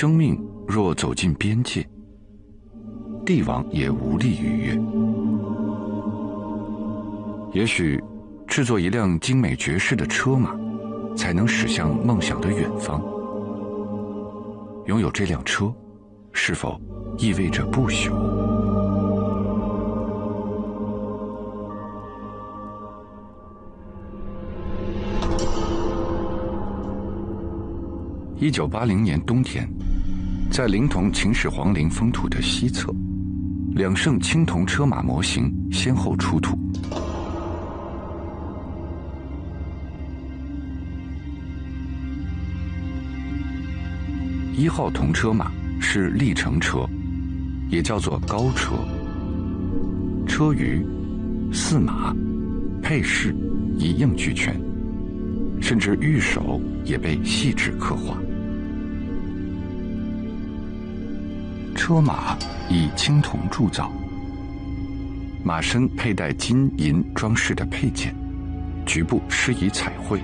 生命若走进边界，帝王也无力逾越。也许，制作一辆精美绝世的车马，才能驶向梦想的远方。拥有这辆车，是否意味着不朽？一九八零年冬天，在临潼秦始皇陵封土的西侧，两乘青铜车马模型先后出土。一号铜车马是历城车，也叫做高车，车舆、驷马、配饰一应俱全，甚至玉手也被细致刻画。车马以青铜铸造，马身佩戴金银装饰的配件，局部施以彩绘。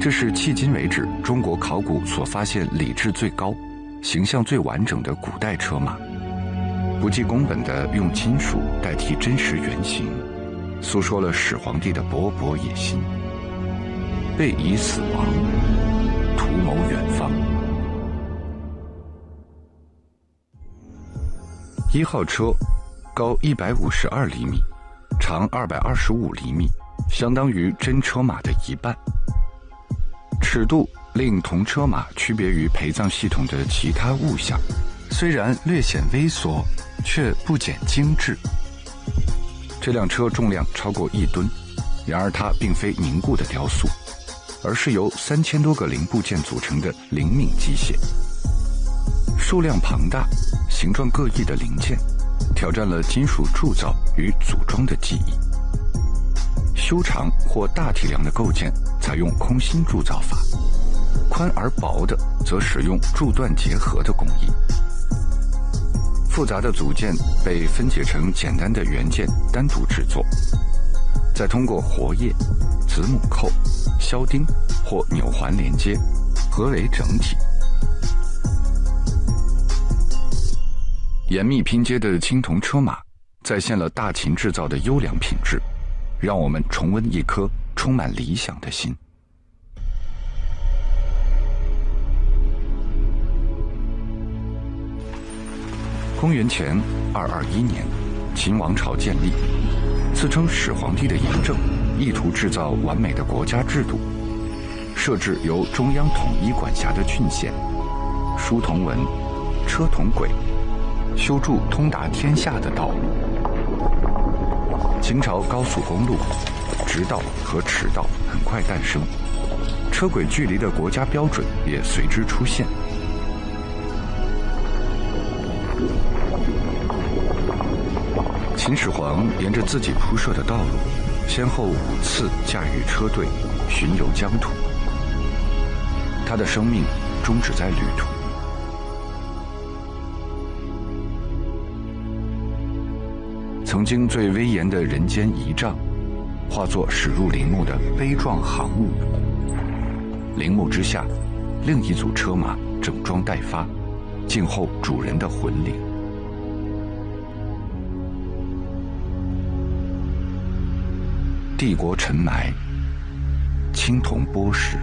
这是迄今为止中国考古所发现礼制最高、形象最完整的古代车马，不计工本的用金属代替真实原型，诉说了始皇帝的勃勃野心。背以死亡，图谋远方。一号车高一百五十二厘米，长二百二十五厘米，相当于真车马的一半。尺度令铜车马区别于陪葬系统的其他物象，虽然略显微缩，却不减精致。这辆车重量超过一吨，然而它并非凝固的雕塑。而是由三千多个零部件组成的灵敏机械，数量庞大、形状各异的零件，挑战了金属铸造与组装的技艺。修长或大体量的构件采用空心铸造法，宽而薄的则使用铸锻结合的工艺。复杂的组件被分解成简单的元件，单独制作。再通过活页、子母扣、销钉或纽环连接，合为整体。严密拼接的青铜车马，再现了大秦制造的优良品质，让我们重温一颗充满理想的心。公元前二二一年，秦王朝建立。自称始皇帝的嬴政，意图制造完美的国家制度，设置由中央统一管辖的郡县，书同文，车同轨，修筑通达天下的道路。秦朝高速公路、直道和驰道很快诞生，车轨距离的国家标准也随之出现。秦始皇沿着自己铺设的道路，先后五次驾驭车队巡游疆土。他的生命终止在旅途。曾经最威严的人间仪仗，化作驶入陵墓的悲壮行伍。陵墓之下，另一组车马整装待发，静候主人的魂灵。帝国沉埋，青铜剥蚀，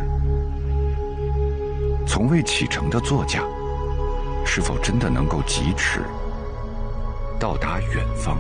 从未启程的座驾，是否真的能够疾驰，到达远方？